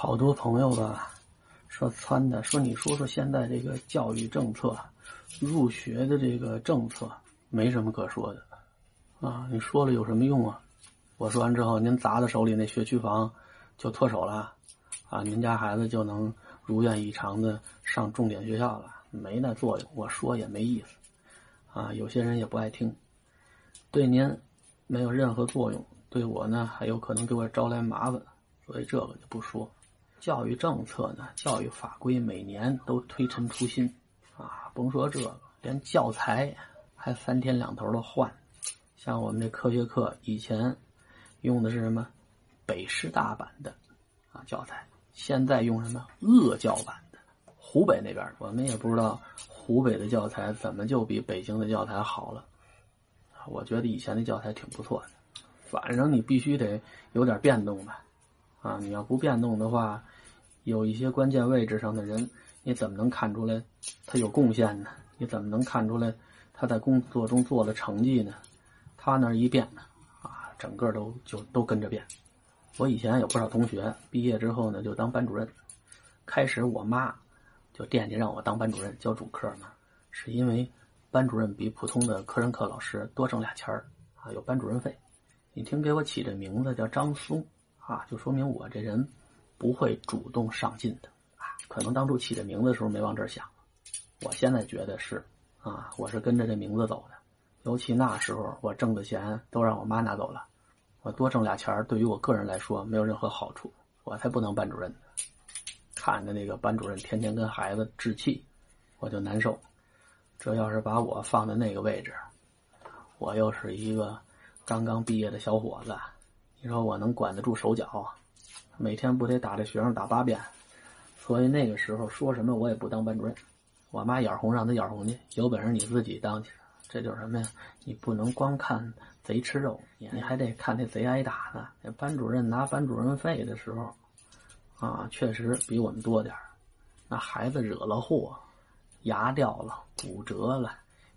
好多朋友吧，说撺的，说你说说现在这个教育政策，入学的这个政策，没什么可说的，啊，你说了有什么用啊？我说完之后，您砸在手里那学区房就脱手了，啊，您家孩子就能如愿以偿的上重点学校了，没那作用，我说也没意思，啊，有些人也不爱听，对您没有任何作用，对我呢还有可能给我招来麻烦，所以这个就不说。教育政策呢，教育法规每年都推陈出新，啊，甭说这个，连教材还三天两头的换。像我们这科学课以前用的是什么北师大版的啊教材，现在用什么鄂教版的。湖北那边，我们也不知道湖北的教材怎么就比北京的教材好了。我觉得以前的教材挺不错的，反正你必须得有点变动吧。啊，你要不变动的话，有一些关键位置上的人，你怎么能看出来他有贡献呢？你怎么能看出来他在工作中做了成绩呢？他那一变，啊，整个都就都跟着变。我以前有不少同学毕业之后呢，就当班主任。开始我妈就惦记让我当班主任教主课呢，是因为班主任比普通的科任课老师多挣俩钱儿啊，有班主任费。你听，给我起这名字叫张松。啊，就说明我这人不会主动上进的啊。可能当初起这名字的时候没往这儿想，我现在觉得是啊，我是跟着这名字走的。尤其那时候我挣的钱都让我妈拿走了，我多挣俩钱对于我个人来说没有任何好处，我才不当班主任呢。看着那个班主任天天跟孩子置气，我就难受。这要是把我放在那个位置，我又是一个刚刚毕业的小伙子。你说我能管得住手脚？每天不得打这学生打八遍？所以那个时候说什么我也不当班主任。我妈眼红让他眼红去，有本事你自己当去。这就是什么呀？你不能光看贼吃肉，你还得看那贼挨打呢。那班主任拿班主任费的时候，啊，确实比我们多点那孩子惹了祸，牙掉了，骨折了，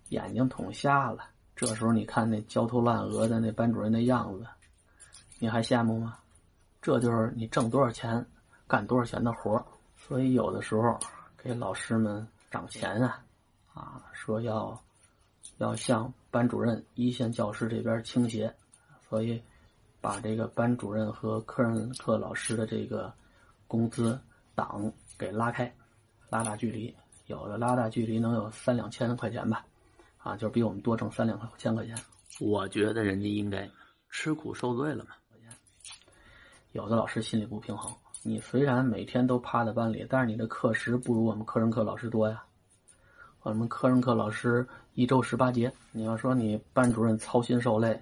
眼睛捅瞎了，这时候你看那焦头烂额的那班主任那样子。你还羡慕吗？这就是你挣多少钱，干多少钱的活所以有的时候给老师们涨钱啊，啊，说要要向班主任、一线教师这边倾斜，所以把这个班主任和科任课老师的这个工资档给拉开，拉大距离，有的拉大距离能有三两千块钱吧，啊，就是比我们多挣三两千块钱。我觉得人家应该吃苦受罪了嘛。有的老师心里不平衡，你虽然每天都趴在班里，但是你的课时不如我们科任课老师多呀。我们科任课老师一周十八节，你要说你班主任操心受累，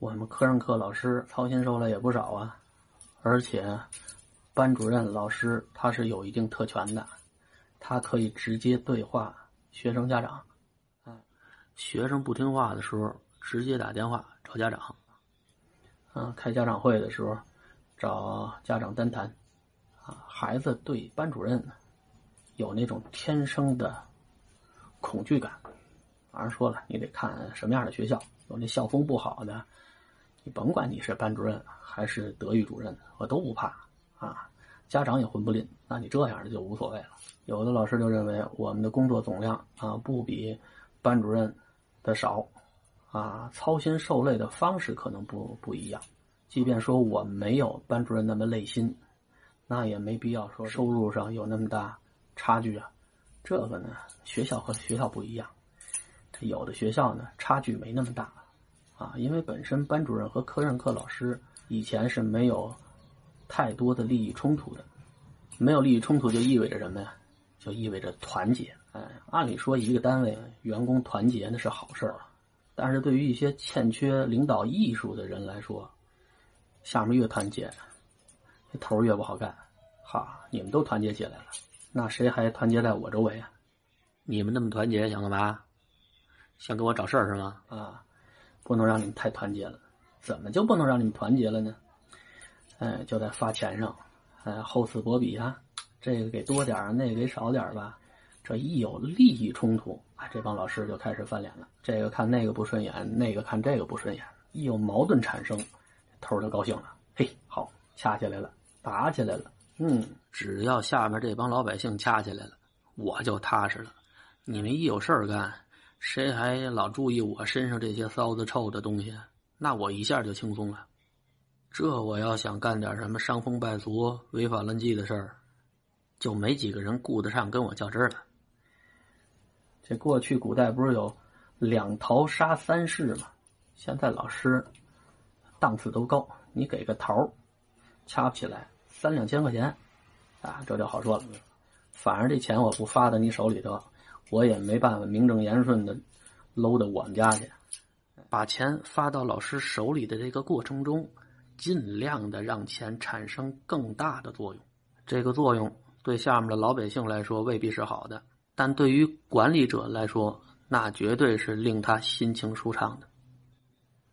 我们科任课老师操心受累也不少啊。而且，班主任老师他是有一定特权的，他可以直接对话学生家长，啊，学生不听话的时候直接打电话找家长，嗯，开家长会的时候。找家长单谈，啊，孩子对班主任有那种天生的恐惧感。当然说了，你得看什么样的学校，有那校风不好的，你甭管你是班主任还是德育主任，我都不怕啊。家长也混不吝，那你这样的就无所谓了。有的老师就认为我们的工作总量啊不比班主任的少，啊，操心受累的方式可能不不一样。即便说我没有班主任那么累心，那也没必要说收入上有那么大差距啊。这个呢，学校和学校不一样，有的学校呢差距没那么大，啊，因为本身班主任和科任课老师以前是没有太多的利益冲突的，没有利益冲突就意味着什么呀？就意味着团结。哎，按理说一个单位员工团结那是好事儿，但是对于一些欠缺领导艺术的人来说。下面越团结，这头越不好干。哈，你们都团结起来了，那谁还团结在我周围啊？你们那么团结想干嘛？想给我找事儿是吗？啊，不能让你们太团结了。怎么就不能让你们团结了呢？哎，就在发钱上，哎，厚此薄彼啊，这个给多点儿，那个给少点儿吧。这一有利益冲突，啊，这帮老师就开始翻脸了。这个看那个不顺眼，那个看这个不顺眼，一有矛盾产生。头就高兴了，嘿，好，掐起来了，打起来了，嗯，只要下面这帮老百姓掐起来了，我就踏实了。你们一有事儿干，谁还老注意我身上这些骚子臭的东西？那我一下就轻松了。这我要想干点什么伤风败俗、违法乱纪的事儿，就没几个人顾得上跟我较真了。这过去古代不是有两桃杀三士吗？现在老师档次都高，你给个头，掐不起来三两千块钱，啊，这就好说了。反正这钱我不发到你手里头，我也没办法名正言顺的搂到我们家去。把钱发到老师手里的这个过程中，尽量的让钱产生更大的作用。这个作用对下面的老百姓来说未必是好的。但对于管理者来说，那绝对是令他心情舒畅的。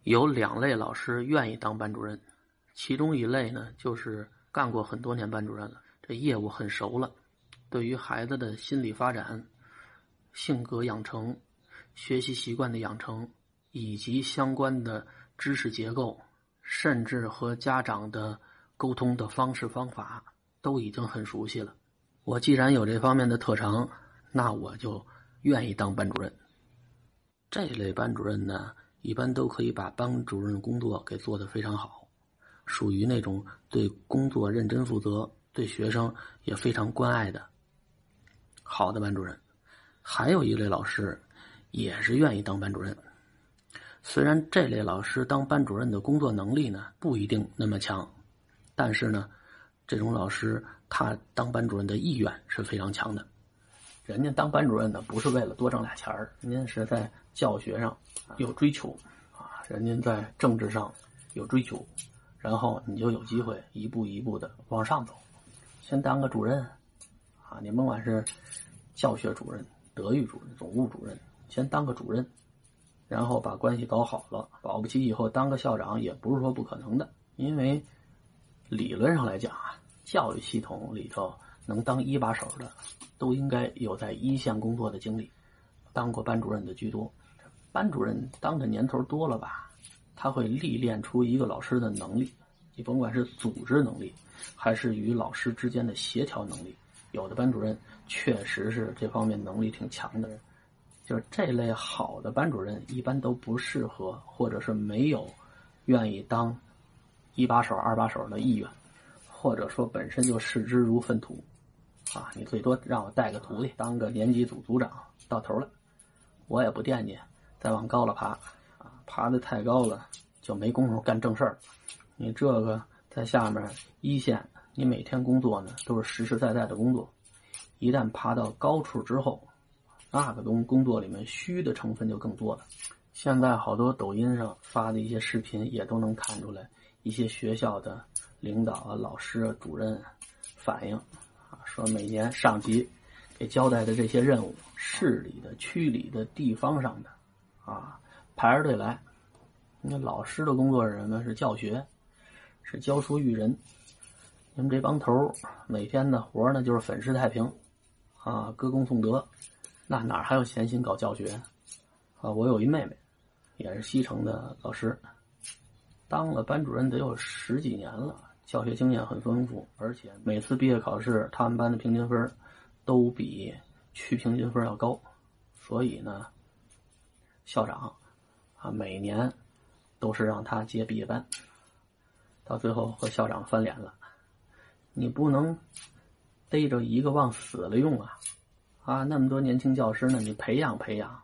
有两类老师愿意当班主任，其中一类呢，就是干过很多年班主任了，这业务很熟了，对于孩子的心理发展、性格养成、学习习惯的养成，以及相关的知识结构，甚至和家长的沟通的方式方法，都已经很熟悉了。我既然有这方面的特长。那我就愿意当班主任。这类班主任呢，一般都可以把班主任工作给做得非常好，属于那种对工作认真负责、对学生也非常关爱的好的班主任。还有一类老师，也是愿意当班主任。虽然这类老师当班主任的工作能力呢不一定那么强，但是呢，这种老师他当班主任的意愿是非常强的。人家当班主任的不是为了多挣俩钱儿，人家是在教学上有追求，啊，人家在政治上有追求，然后你就有机会一步一步的往上走。先当个主任，啊，你甭管是教学主任、德育主任、总务主任，先当个主任，然后把关系搞好了，保不齐以后当个校长也不是说不可能的。因为理论上来讲啊，教育系统里头能当一把手的。都应该有在一线工作的经历，当过班主任的居多。班主任当的年头多了吧，他会历练出一个老师的能力，你甭管是组织能力，还是与老师之间的协调能力，有的班主任确实是这方面能力挺强的人。就是这类好的班主任，一般都不适合，或者是没有愿意当一把手、二把手的意愿，或者说本身就视之如粪土。啊，你最多让我带个徒弟当个年级组组长，到头了，我也不惦记再往高了爬，啊，爬的太高了就没工夫干正事儿。你这个在下面一线，你每天工作呢都是实实在在的工作，一旦爬到高处之后，那个工工作里面虚的成分就更多了。现在好多抖音上发的一些视频也都能看出来，一些学校的领导啊、老师啊、主任反映。说每年上级给交代的这些任务，市里的、区里的、地方上的，啊，排着队来。那老师的工作是什么？是教学，是教书育人。你们这帮头每天的活呢，就是粉饰太平，啊，歌功颂德，那哪还有闲心搞教学？啊，我有一妹妹，也是西城的老师，当了班主任得有十几年了。教学经验很丰富，而且每次毕业考试，他们班的平均分都比区平均分要高，所以呢，校长啊每年都是让他接毕业班，到最后和校长翻脸了。你不能逮着一个往死了用啊！啊，那么多年轻教师呢，你培养培养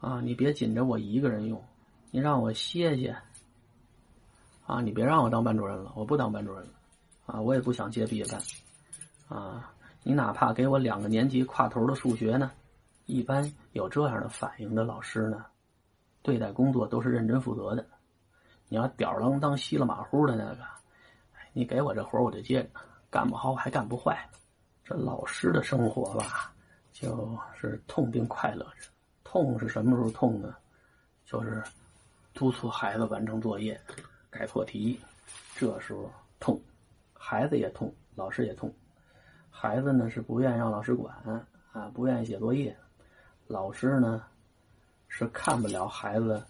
啊，你别紧着我一个人用，你让我歇歇。啊，你别让我当班主任了，我不当班主任了，啊，我也不想接毕业班，啊，你哪怕给我两个年级跨头的数学呢？一般有这样的反应的老师呢，对待工作都是认真负责的。你要吊儿郎当、稀里马虎的那个，你给我这活我就接着，干不好我还干不坏。这老师的生活吧，就是痛并快乐着。痛是什么时候痛呢？就是督促孩子完成作业。改错题，这时候痛，孩子也痛，老师也痛。孩子呢是不愿意让老师管啊，不愿意写作业；老师呢是看不了孩子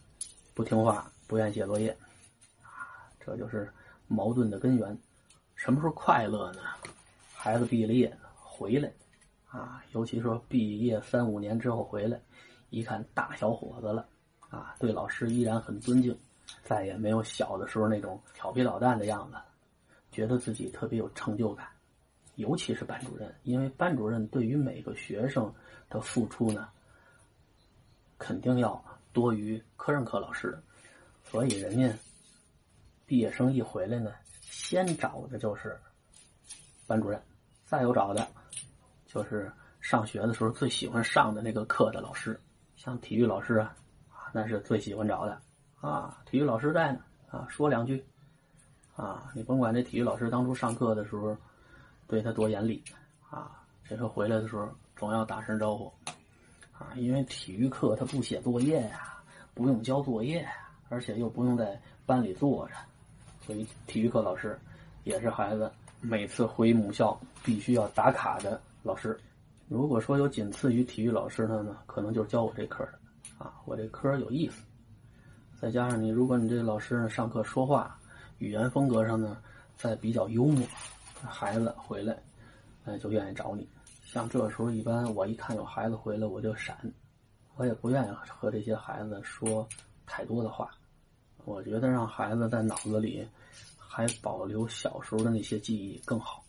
不听话，不愿写作业。啊，这就是矛盾的根源。什么时候快乐呢？孩子毕了业回来，啊，尤其说毕业三五年之后回来，一看大小伙子了，啊，对老师依然很尊敬，再也没有小的时候那种调皮捣蛋的样子，觉得自己特别有成就感。尤其是班主任，因为班主任对于每个学生的付出呢，肯定要多于科任课老师，所以人家毕业生一回来呢，先找的就是班主任，再有找的就是上学的时候最喜欢上的那个课的老师，像体育老师啊，那是最喜欢找的啊。体育老师在呢啊，说两句啊，你甭管这体育老师当初上课的时候。对他多严厉啊！这个回来的时候总要打声招呼啊，因为体育课他不写作业呀，不用交作业呀，而且又不用在班里坐着，所以体育课老师也是孩子每次回母校必须要打卡的老师。如果说有仅次于体育老师的呢，可能就是教我这科的啊，我这科有意思，再加上你，如果你这老师上课说话语言风格上呢，再比较幽默。孩子回来，哎，就愿意找你。像这时候，一般我一看有孩子回来，我就闪，我也不愿意和这些孩子说太多的话。我觉得让孩子在脑子里还保留小时候的那些记忆更好。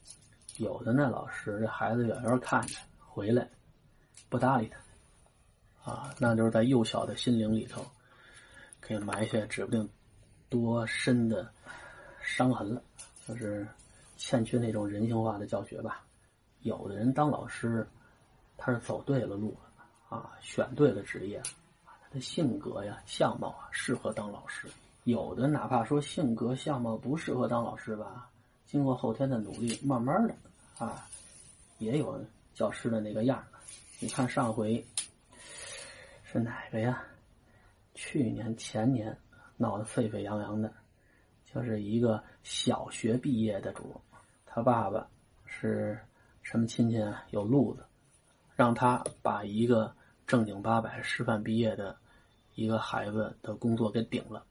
有的那老师，这孩子远远看着回来，不搭理他，啊，那就是在幼小的心灵里头，给埋下指不定多深的伤痕了，就是。欠缺那种人性化的教学吧。有的人当老师，他是走对了路啊，选对了职业，他的性格呀、相貌啊适合当老师。有的哪怕说性格相貌不适合当老师吧，经过后天的努力，慢慢的啊，也有教师的那个样你看上回是哪个呀？去年前年闹得沸沸扬扬的，就是一个小学毕业的主。他爸爸是什么亲戚啊？有路子，让他把一个正经八百师范毕业的一个孩子的工作给顶了，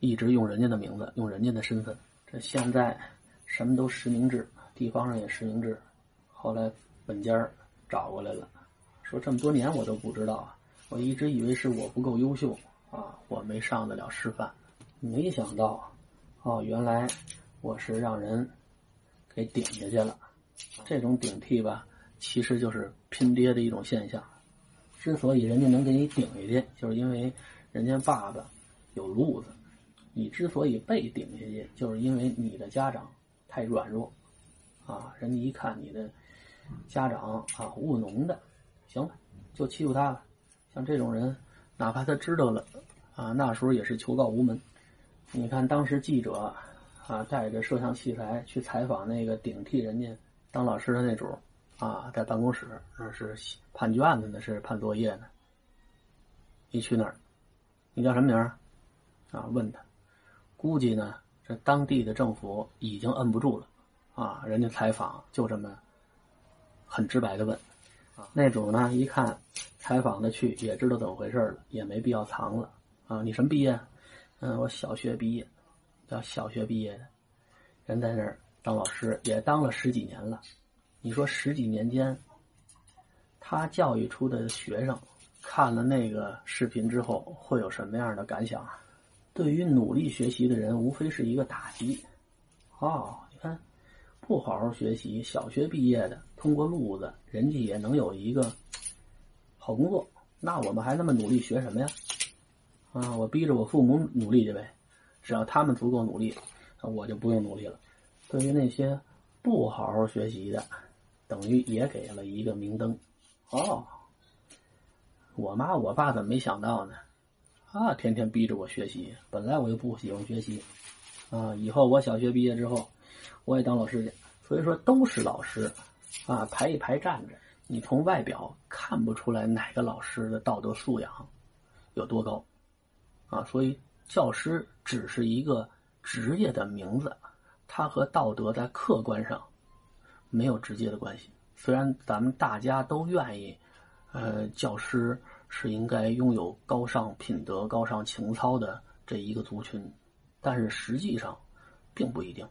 一直用人家的名字，用人家的身份。这现在什么都实名制，地方上也实名制。后来本家找过来了，说这么多年我都不知道啊，我一直以为是我不够优秀啊，我没上得了师范，没想到哦，原来我是让人。给顶下去了，这种顶替吧，其实就是拼爹的一种现象。之所以人家能给你顶下去，就是因为人家爸爸有路子；你之所以被顶下去，就是因为你的家长太软弱啊。人家一看你的家长啊务农的，行了，就欺负他了。像这种人，哪怕他知道了啊，那时候也是求告无门。你看当时记者。啊，带着摄像器材去采访那个顶替人家当老师的那主啊，在办公室那是判卷子呢，是判作业呢。一去那儿，你叫什么名儿？啊，问他，估计呢，这当地的政府已经摁不住了，啊，人家采访就这么很直白的问，啊，那主呢一看采访的去，也知道怎么回事了，也没必要藏了，啊，你什么毕业？嗯，我小学毕业。叫小学毕业的，人在那儿当老师也当了十几年了。你说十几年间，他教育出的学生看了那个视频之后会有什么样的感想啊？对于努力学习的人，无非是一个打击。哦，你看，不好好学习，小学毕业的通过路子，人家也能有一个好工作。那我们还那么努力学什么呀？啊，我逼着我父母努力去呗。只要他们足够努力，我就不用努力了。对于那些不好好学习的，等于也给了一个明灯。哦，我妈我爸怎么没想到呢？啊，天天逼着我学习，本来我就不喜欢学习。啊，以后我小学毕业之后，我也当老师去。所以说都是老师，啊，排一排站着，你从外表看不出来哪个老师的道德素养有多高，啊，所以。教师只是一个职业的名字，它和道德在客观上没有直接的关系。虽然咱们大家都愿意，呃，教师是应该拥有高尚品德、高尚情操的这一个族群，但是实际上并不一定。